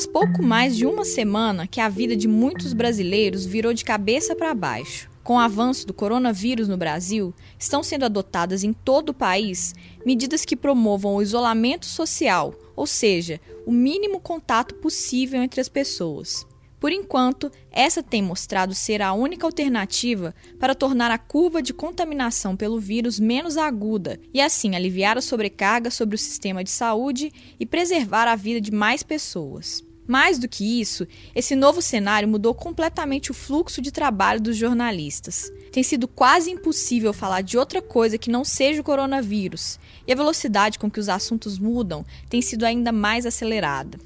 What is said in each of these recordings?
Faz pouco mais de uma semana que a vida de muitos brasileiros virou de cabeça para baixo. Com o avanço do coronavírus no Brasil, estão sendo adotadas em todo o país medidas que promovam o isolamento social, ou seja, o mínimo contato possível entre as pessoas. Por enquanto, essa tem mostrado ser a única alternativa para tornar a curva de contaminação pelo vírus menos aguda e, assim, aliviar a sobrecarga sobre o sistema de saúde e preservar a vida de mais pessoas. Mais do que isso, esse novo cenário mudou completamente o fluxo de trabalho dos jornalistas. Tem sido quase impossível falar de outra coisa que não seja o coronavírus, e a velocidade com que os assuntos mudam tem sido ainda mais acelerada.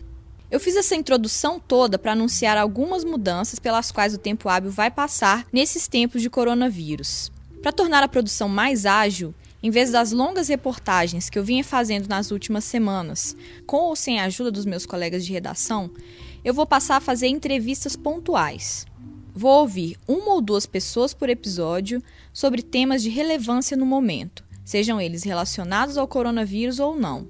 Eu fiz essa introdução toda para anunciar algumas mudanças pelas quais o tempo hábil vai passar nesses tempos de coronavírus. Para tornar a produção mais ágil, em vez das longas reportagens que eu vinha fazendo nas últimas semanas, com ou sem a ajuda dos meus colegas de redação, eu vou passar a fazer entrevistas pontuais. Vou ouvir uma ou duas pessoas por episódio sobre temas de relevância no momento, sejam eles relacionados ao coronavírus ou não.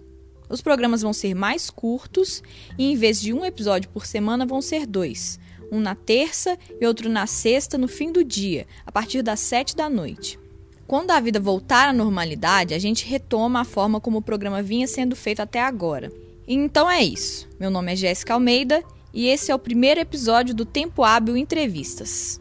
Os programas vão ser mais curtos e, em vez de um episódio por semana, vão ser dois. Um na terça e outro na sexta, no fim do dia, a partir das sete da noite. Quando a vida voltar à normalidade, a gente retoma a forma como o programa vinha sendo feito até agora. Então é isso. Meu nome é Jéssica Almeida e esse é o primeiro episódio do Tempo Hábil Entrevistas.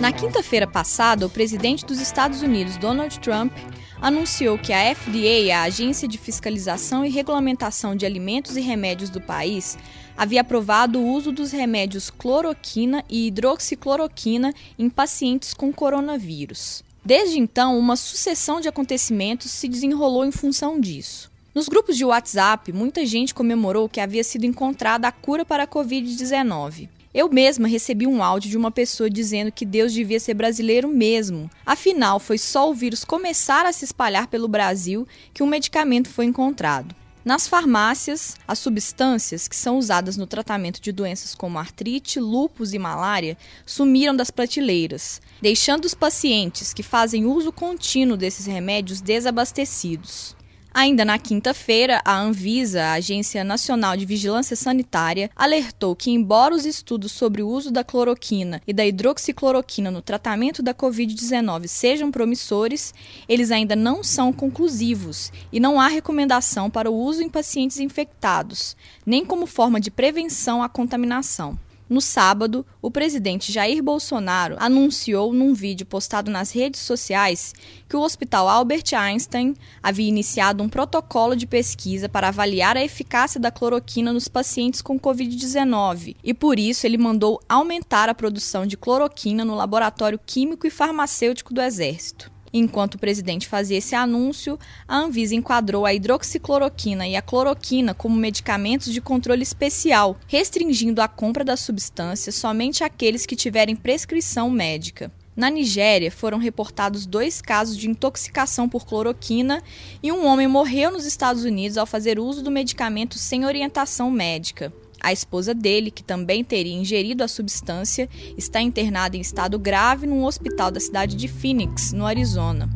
Na quinta-feira passada, o presidente dos Estados Unidos, Donald Trump, anunciou que a FDA, a Agência de Fiscalização e Regulamentação de Alimentos e Remédios do país, havia aprovado o uso dos remédios cloroquina e hidroxicloroquina em pacientes com coronavírus. Desde então, uma sucessão de acontecimentos se desenrolou em função disso. Nos grupos de WhatsApp, muita gente comemorou que havia sido encontrada a cura para a Covid-19. Eu mesma recebi um áudio de uma pessoa dizendo que Deus devia ser brasileiro mesmo. Afinal, foi só o vírus começar a se espalhar pelo Brasil que um medicamento foi encontrado. Nas farmácias, as substâncias que são usadas no tratamento de doenças como artrite, lúpus e malária sumiram das prateleiras, deixando os pacientes que fazem uso contínuo desses remédios desabastecidos. Ainda na quinta-feira, a Anvisa, a Agência Nacional de Vigilância Sanitária, alertou que, embora os estudos sobre o uso da cloroquina e da hidroxicloroquina no tratamento da Covid-19 sejam promissores, eles ainda não são conclusivos e não há recomendação para o uso em pacientes infectados, nem como forma de prevenção à contaminação. No sábado, o presidente Jair Bolsonaro anunciou num vídeo postado nas redes sociais que o Hospital Albert Einstein havia iniciado um protocolo de pesquisa para avaliar a eficácia da cloroquina nos pacientes com Covid-19 e, por isso, ele mandou aumentar a produção de cloroquina no Laboratório Químico e Farmacêutico do Exército. Enquanto o presidente fazia esse anúncio, a Anvisa enquadrou a hidroxicloroquina e a cloroquina como medicamentos de controle especial, restringindo a compra das substâncias somente àqueles que tiverem prescrição médica. Na Nigéria, foram reportados dois casos de intoxicação por cloroquina e um homem morreu nos Estados Unidos ao fazer uso do medicamento sem orientação médica. A esposa dele, que também teria ingerido a substância, está internada em estado grave num hospital da cidade de Phoenix, no Arizona.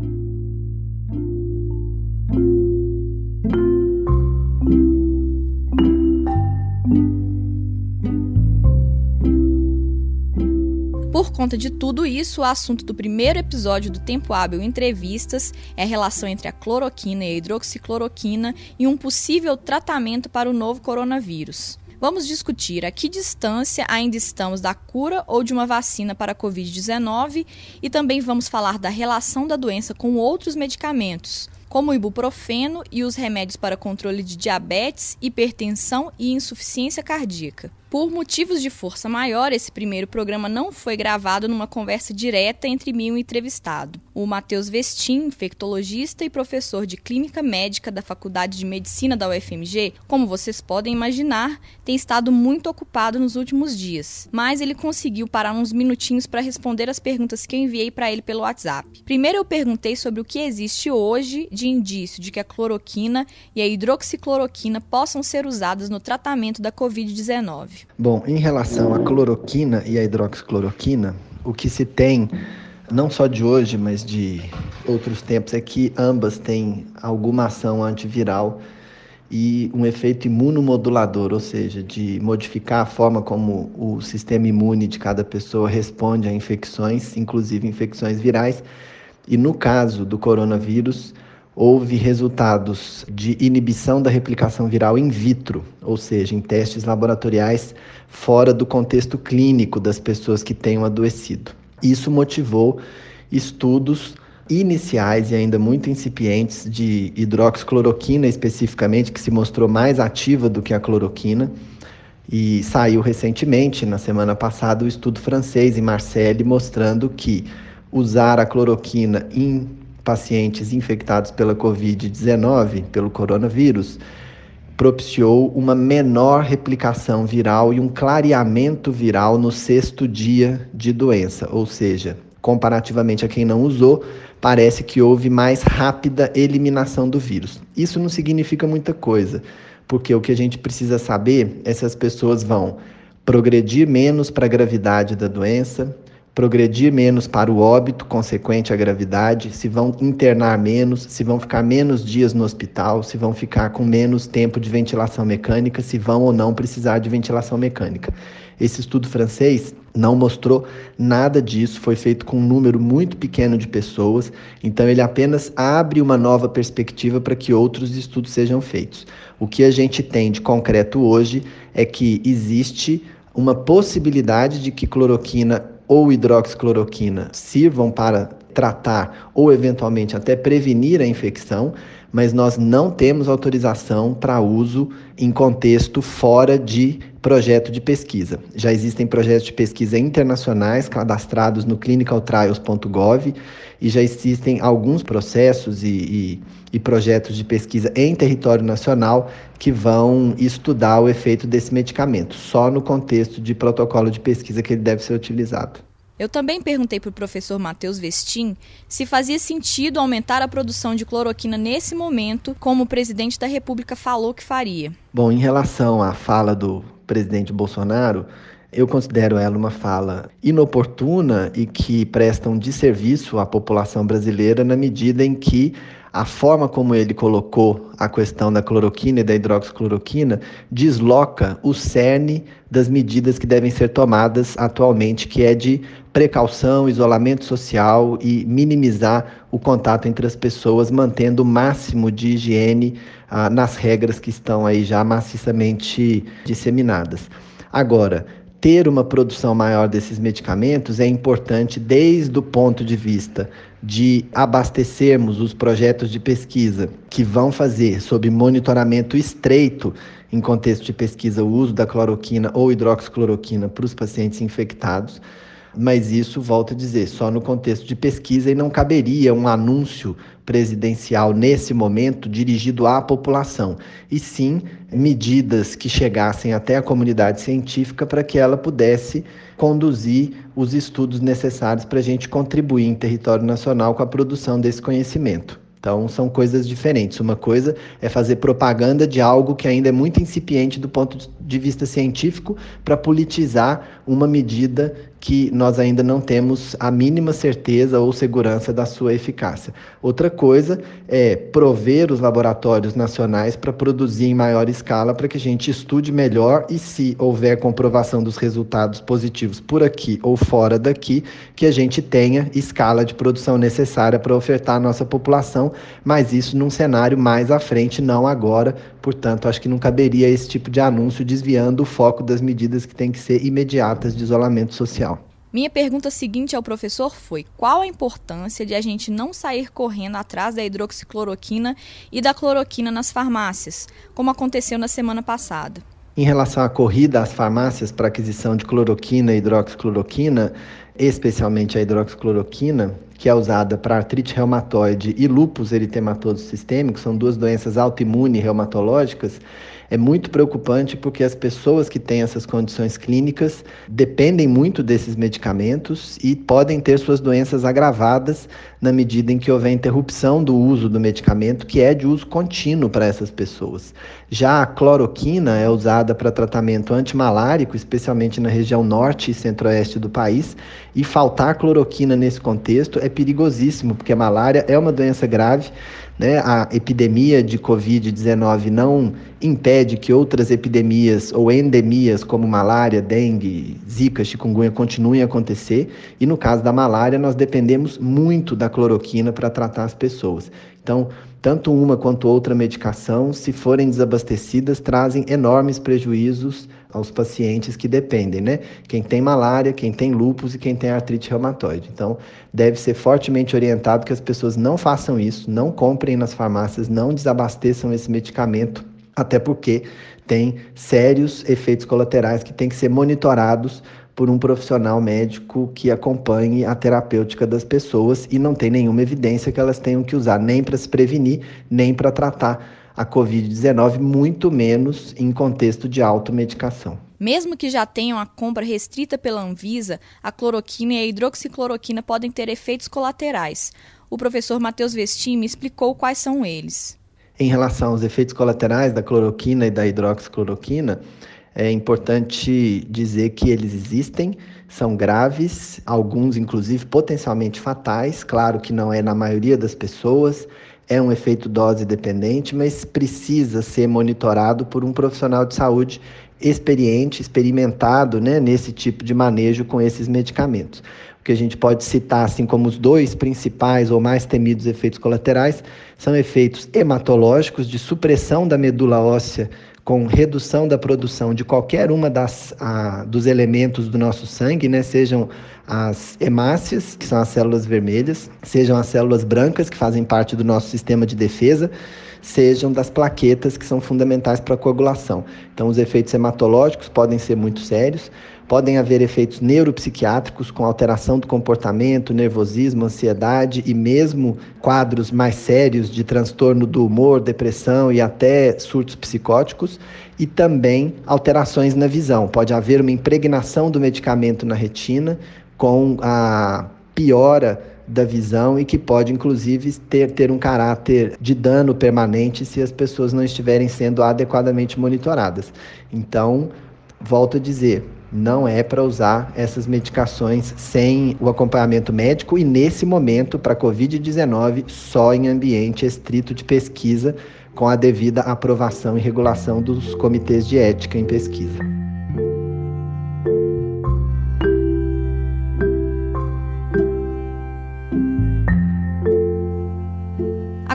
Por conta de tudo isso, o assunto do primeiro episódio do Tempo Hábil Entrevistas é a relação entre a cloroquina e a hidroxicloroquina e um possível tratamento para o novo coronavírus. Vamos discutir a que distância ainda estamos da cura ou de uma vacina para a Covid-19 e também vamos falar da relação da doença com outros medicamentos, como o ibuprofeno e os remédios para controle de diabetes, hipertensão e insuficiência cardíaca. Por motivos de força maior, esse primeiro programa não foi gravado numa conversa direta entre mim e o entrevistado. O Matheus Vestin, infectologista e professor de clínica médica da Faculdade de Medicina da UFMG, como vocês podem imaginar, tem estado muito ocupado nos últimos dias, mas ele conseguiu parar uns minutinhos para responder as perguntas que eu enviei para ele pelo WhatsApp. Primeiro eu perguntei sobre o que existe hoje de indício de que a cloroquina e a hidroxicloroquina possam ser usadas no tratamento da Covid-19. Bom, em relação à cloroquina e à hidroxicloroquina, o que se tem não só de hoje, mas de outros tempos, é que ambas têm alguma ação antiviral e um efeito imunomodulador, ou seja, de modificar a forma como o sistema imune de cada pessoa responde a infecções, inclusive infecções virais. E no caso do coronavírus, houve resultados de inibição da replicação viral in vitro, ou seja, em testes laboratoriais fora do contexto clínico das pessoas que tenham adoecido. Isso motivou estudos iniciais e ainda muito incipientes de hidroxicloroquina especificamente, que se mostrou mais ativa do que a cloroquina. E saiu recentemente, na semana passada, o estudo francês em Marseille mostrando que usar a cloroquina em pacientes infectados pela Covid-19, pelo coronavírus, propiciou uma menor replicação viral e um clareamento viral no sexto dia de doença, ou seja, comparativamente a quem não usou, parece que houve mais rápida eliminação do vírus. Isso não significa muita coisa, porque o que a gente precisa saber é se as pessoas vão progredir menos para a gravidade da doença, progredir menos para o óbito consequente à gravidade, se vão internar menos, se vão ficar menos dias no hospital, se vão ficar com menos tempo de ventilação mecânica, se vão ou não precisar de ventilação mecânica. Esse estudo francês não mostrou nada disso, foi feito com um número muito pequeno de pessoas, então ele apenas abre uma nova perspectiva para que outros estudos sejam feitos. O que a gente tem de concreto hoje é que existe uma possibilidade de que cloroquina ou hidroxicloroquina sirvam para tratar ou eventualmente até prevenir a infecção, mas nós não temos autorização para uso em contexto fora de projeto de pesquisa. Já existem projetos de pesquisa internacionais cadastrados no clinicaltrials.gov e já existem alguns processos e, e, e projetos de pesquisa em território nacional que vão estudar o efeito desse medicamento, só no contexto de protocolo de pesquisa que ele deve ser utilizado. Eu também perguntei para o professor Matheus Vestin se fazia sentido aumentar a produção de cloroquina nesse momento, como o presidente da República falou que faria. Bom, em relação à fala do presidente Bolsonaro, eu considero ela uma fala inoportuna e que presta um desserviço à população brasileira na medida em que a forma como ele colocou a questão da cloroquina e da hidroxicloroquina desloca o cerne das medidas que devem ser tomadas atualmente, que é de precaução, isolamento social e minimizar o contato entre as pessoas, mantendo o máximo de higiene ah, nas regras que estão aí já maciçamente disseminadas. Agora, ter uma produção maior desses medicamentos é importante desde o ponto de vista de abastecermos os projetos de pesquisa que vão fazer sob monitoramento estreito em contexto de pesquisa o uso da cloroquina ou hidroxicloroquina para os pacientes infectados mas isso, volto a dizer, só no contexto de pesquisa e não caberia um anúncio presidencial nesse momento dirigido à população, e sim medidas que chegassem até a comunidade científica para que ela pudesse conduzir os estudos necessários para a gente contribuir em território nacional com a produção desse conhecimento. Então, são coisas diferentes. Uma coisa é fazer propaganda de algo que ainda é muito incipiente do ponto de vista científico para politizar uma medida que nós ainda não temos a mínima certeza ou segurança da sua eficácia. Outra coisa é prover os laboratórios nacionais para produzir em maior escala para que a gente estude melhor e, se houver comprovação dos resultados positivos por aqui ou fora daqui, que a gente tenha escala de produção necessária para ofertar à nossa população, mas isso num cenário mais à frente, não agora. Portanto, acho que não caberia esse tipo de anúncio desviando o foco das medidas que têm que ser imediatas de isolamento social. Minha pergunta seguinte ao professor foi: qual a importância de a gente não sair correndo atrás da hidroxicloroquina e da cloroquina nas farmácias, como aconteceu na semana passada? Em relação à corrida às farmácias para aquisição de cloroquina e hidroxicloroquina, especialmente a hidroxicloroquina, que é usada para artrite reumatoide e lúpus eritematoso sistêmico, são duas doenças autoimunes reumatológicas, é muito preocupante porque as pessoas que têm essas condições clínicas dependem muito desses medicamentos e podem ter suas doenças agravadas na medida em que houver interrupção do uso do medicamento, que é de uso contínuo para essas pessoas. Já a cloroquina é usada para tratamento antimalárico, especialmente na região norte e centro-oeste do país, e faltar cloroquina nesse contexto é perigosíssimo, porque a malária é uma doença grave né? A epidemia de Covid-19 não impede que outras epidemias ou endemias como malária, dengue, zika, chikungunya continuem a acontecer. E no caso da malária, nós dependemos muito da cloroquina para tratar as pessoas. Então, tanto uma quanto outra medicação, se forem desabastecidas, trazem enormes prejuízos aos pacientes que dependem, né? Quem tem malária, quem tem lúpus e quem tem artrite reumatoide. Então, deve ser fortemente orientado que as pessoas não façam isso, não comprem nas farmácias, não desabasteçam esse medicamento, até porque tem sérios efeitos colaterais que têm que ser monitorados por um profissional médico que acompanhe a terapêutica das pessoas e não tem nenhuma evidência que elas tenham que usar nem para se prevenir, nem para tratar a Covid-19, muito menos em contexto de automedicação. Mesmo que já tenham a compra restrita pela Anvisa, a cloroquina e a hidroxicloroquina podem ter efeitos colaterais. O professor Matheus Vestime explicou quais são eles. Em relação aos efeitos colaterais da cloroquina e da hidroxicloroquina, é importante dizer que eles existem, são graves, alguns inclusive potencialmente fatais, claro que não é na maioria das pessoas, é um efeito dose dependente, mas precisa ser monitorado por um profissional de saúde experiente, experimentado né, nesse tipo de manejo com esses medicamentos. O que a gente pode citar assim como os dois principais ou mais temidos efeitos colaterais são efeitos hematológicos de supressão da medula óssea com redução da produção de qualquer uma das a, dos elementos do nosso sangue, né? Sejam as hemácias, que são as células vermelhas, sejam as células brancas, que fazem parte do nosso sistema de defesa, sejam das plaquetas, que são fundamentais para a coagulação. Então, os efeitos hematológicos podem ser muito sérios. Podem haver efeitos neuropsiquiátricos com alteração do comportamento, nervosismo, ansiedade e mesmo quadros mais sérios de transtorno do humor, depressão e até surtos psicóticos e também alterações na visão. Pode haver uma impregnação do medicamento na retina com a piora da visão e que pode, inclusive, ter, ter um caráter de dano permanente se as pessoas não estiverem sendo adequadamente monitoradas. Então, volto a dizer, não é para usar essas medicações sem o acompanhamento médico e, nesse momento, para Covid-19, só em ambiente estrito de pesquisa, com a devida aprovação e regulação dos comitês de ética em pesquisa.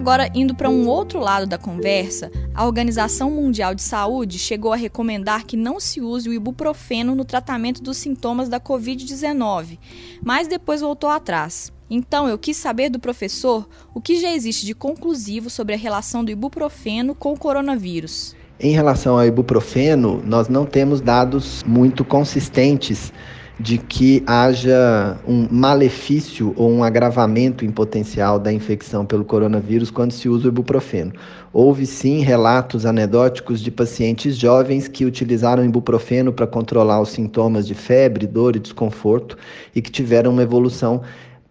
Agora, indo para um outro lado da conversa, a Organização Mundial de Saúde chegou a recomendar que não se use o ibuprofeno no tratamento dos sintomas da Covid-19, mas depois voltou atrás. Então, eu quis saber do professor o que já existe de conclusivo sobre a relação do ibuprofeno com o coronavírus. Em relação ao ibuprofeno, nós não temos dados muito consistentes de que haja um malefício ou um agravamento em potencial da infecção pelo coronavírus quando se usa o ibuprofeno. Houve sim relatos anedóticos de pacientes jovens que utilizaram ibuprofeno para controlar os sintomas de febre, dor e desconforto e que tiveram uma evolução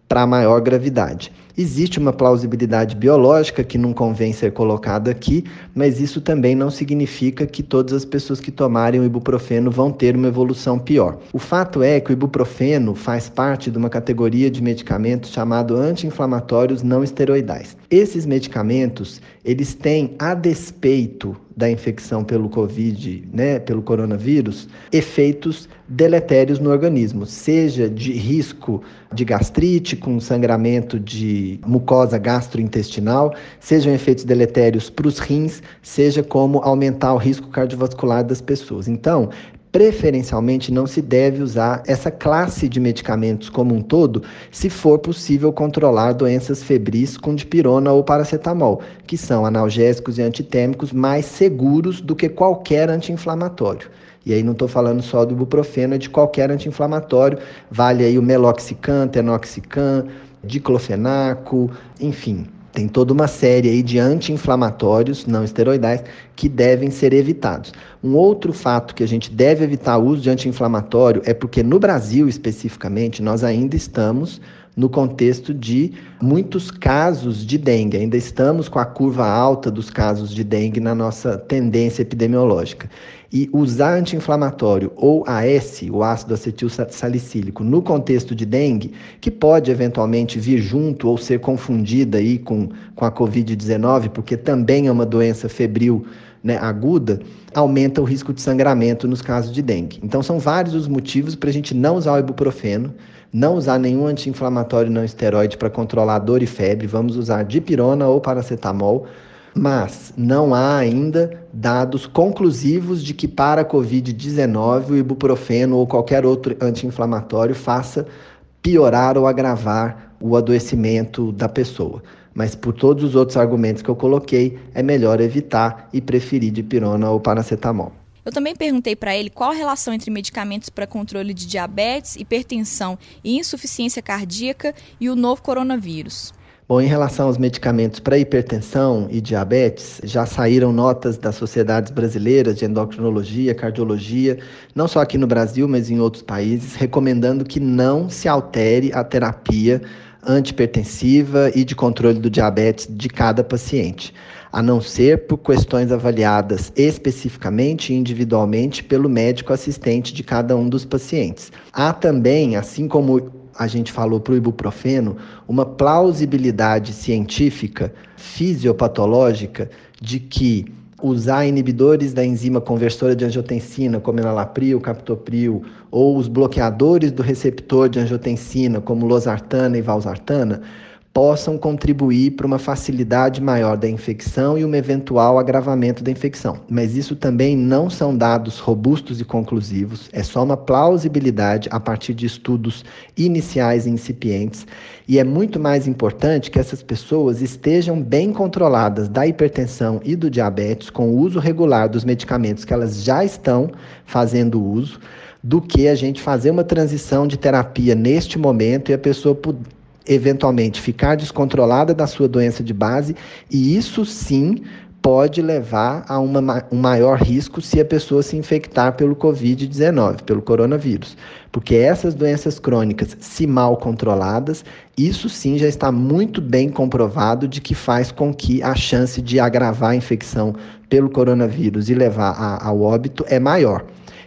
para maior gravidade. Existe uma plausibilidade biológica que não convém ser colocada aqui, mas isso também não significa que todas as pessoas que tomarem o ibuprofeno vão ter uma evolução pior. O fato é que o ibuprofeno faz parte de uma categoria de medicamentos chamado anti-inflamatórios não esteroidais. Esses medicamentos, eles têm a despeito da infecção pelo Covid, né, pelo coronavírus, efeitos deletérios no organismo, seja de risco de gastrite com sangramento de mucosa gastrointestinal, sejam efeitos deletérios para os rins, seja como aumentar o risco cardiovascular das pessoas. Então, preferencialmente não se deve usar essa classe de medicamentos como um todo, se for possível controlar doenças febris com dipirona ou paracetamol, que são analgésicos e antitêmicos mais seguros do que qualquer anti-inflamatório. E aí não estou falando só do ibuprofeno, é de qualquer anti-inflamatório. Vale aí o meloxicam, tenoxicam, diclofenaco, enfim. tem toda uma série aí de anti-inflamatórios não esteroidais que devem ser evitados. Um outro fato que a gente deve evitar o uso de anti-inflamatório é porque no Brasil especificamente nós ainda estamos no contexto de muitos casos de dengue. Ainda estamos com a curva alta dos casos de dengue na nossa tendência epidemiológica. E usar anti-inflamatório ou AS, o ácido acetil salicílico, no contexto de dengue, que pode eventualmente vir junto ou ser confundida aí com, com a Covid-19, porque também é uma doença febril né, aguda, aumenta o risco de sangramento nos casos de dengue. Então, são vários os motivos para a gente não usar o ibuprofeno, não usar nenhum anti-inflamatório não esteroide para controlar dor e febre, vamos usar dipirona ou paracetamol mas não há ainda dados conclusivos de que para a Covid-19 o ibuprofeno ou qualquer outro anti-inflamatório faça piorar ou agravar o adoecimento da pessoa. Mas por todos os outros argumentos que eu coloquei, é melhor evitar e preferir dipirona ou paracetamol. Eu também perguntei para ele qual a relação entre medicamentos para controle de diabetes, hipertensão e insuficiência cardíaca e o novo coronavírus. Bom, em relação aos medicamentos para hipertensão e diabetes, já saíram notas das sociedades brasileiras de endocrinologia, cardiologia, não só aqui no Brasil, mas em outros países, recomendando que não se altere a terapia antipertensiva e de controle do diabetes de cada paciente, a não ser por questões avaliadas especificamente e individualmente pelo médico assistente de cada um dos pacientes. Há também, assim como a gente falou para o ibuprofeno, uma plausibilidade científica, fisiopatológica, de que usar inibidores da enzima conversora de angiotensina, como enalapril, captopril, ou os bloqueadores do receptor de angiotensina, como losartana e valsartana, possam contribuir para uma facilidade maior da infecção e um eventual agravamento da infecção. Mas isso também não são dados robustos e conclusivos, é só uma plausibilidade a partir de estudos iniciais e incipientes. E é muito mais importante que essas pessoas estejam bem controladas da hipertensão e do diabetes com o uso regular dos medicamentos que elas já estão fazendo uso, do que a gente fazer uma transição de terapia neste momento e a pessoa eventualmente ficar descontrolada da sua doença de base, e isso sim pode levar a uma, um maior risco se a pessoa se infectar pelo Covid-19, pelo coronavírus. Porque essas doenças crônicas, se mal controladas, isso sim já está muito bem comprovado de que faz com que a chance de agravar a infecção pelo coronavírus e levar a, ao óbito é maior.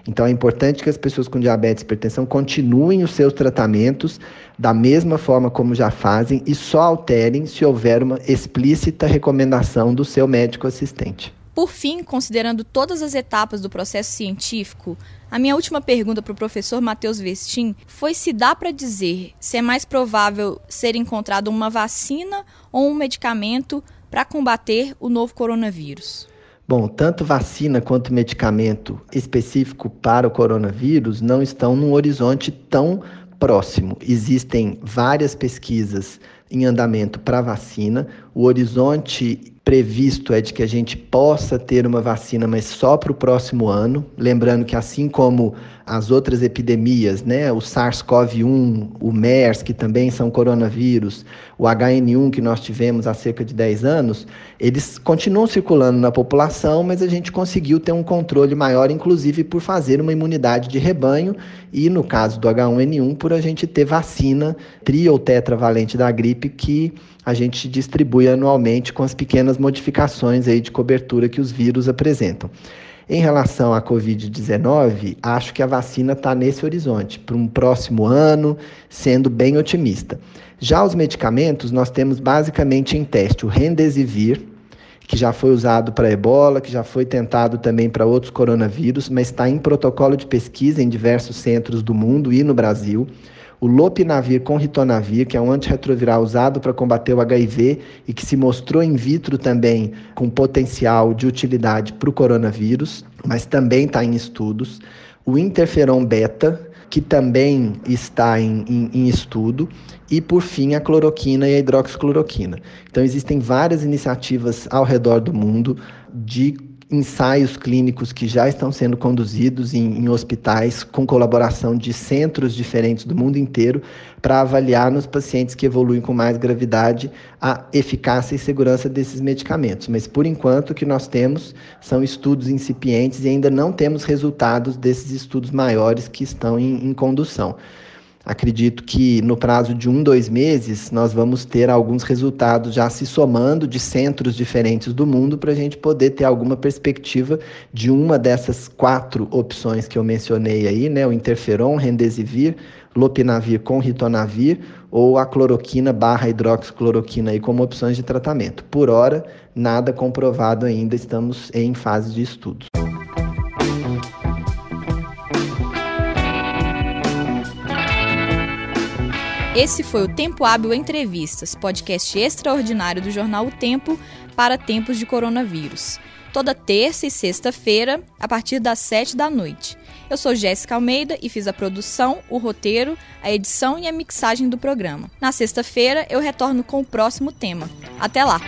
Então é importante que as pessoas com diabetes e hipertensão continuem os seus tratamentos da mesma forma como já fazem e só alterem se houver uma explícita recomendação do seu médico assistente. Por fim, considerando todas as etapas do processo científico, a minha última pergunta para o professor Matheus Vestin foi se dá para dizer se é mais provável ser encontrado uma vacina ou um medicamento para combater o novo coronavírus. Bom, tanto vacina quanto medicamento específico para o coronavírus não estão num horizonte tão próximo. Existem várias pesquisas em andamento para vacina. O horizonte previsto é de que a gente possa ter uma vacina, mas só para o próximo ano. Lembrando que, assim como as outras epidemias, né, o SARS-CoV-1, o MERS, que também são coronavírus, o HN1 que nós tivemos há cerca de 10 anos, eles continuam circulando na população, mas a gente conseguiu ter um controle maior, inclusive por fazer uma imunidade de rebanho e, no caso do H1N1, por a gente ter vacina tri ou tetravalente da gripe que a gente distribui anualmente com as pequenas modificações aí de cobertura que os vírus apresentam. Em relação à Covid-19, acho que a vacina está nesse horizonte, para um próximo ano, sendo bem otimista. Já os medicamentos, nós temos basicamente em teste o Remdesivir, que já foi usado para ebola, que já foi tentado também para outros coronavírus, mas está em protocolo de pesquisa em diversos centros do mundo e no Brasil o lopinavir com ritonavir, que é um antirretroviral usado para combater o HIV e que se mostrou in vitro também com potencial de utilidade para o coronavírus, mas também está em estudos. O interferon beta, que também está em, em, em, estudo, e por fim a cloroquina e a hidroxicloroquina. Então existem várias iniciativas ao redor do mundo de ensaios clínicos que já estão sendo conduzidos em, em hospitais com colaboração de centros diferentes do mundo inteiro para avaliar nos pacientes que evoluem com mais gravidade a eficácia e segurança desses medicamentos. Mas por enquanto o que nós temos são estudos incipientes e ainda não temos resultados desses estudos maiores que estão em, em condução. Acredito que no prazo de um, dois meses, nós vamos ter alguns resultados já se somando de centros diferentes do mundo para a gente poder ter alguma perspectiva de uma dessas quatro opções que eu mencionei aí, né? O interferon, rendesivir, lopinavir com ritonavir ou a cloroquina barra hidroxicloroquina aí como opções de tratamento. Por hora, nada comprovado ainda, estamos em fase de estudos. Esse foi o Tempo Hábil Entrevistas, podcast extraordinário do jornal O Tempo para tempos de coronavírus. Toda terça e sexta-feira, a partir das sete da noite. Eu sou Jéssica Almeida e fiz a produção, o roteiro, a edição e a mixagem do programa. Na sexta-feira, eu retorno com o próximo tema. Até lá!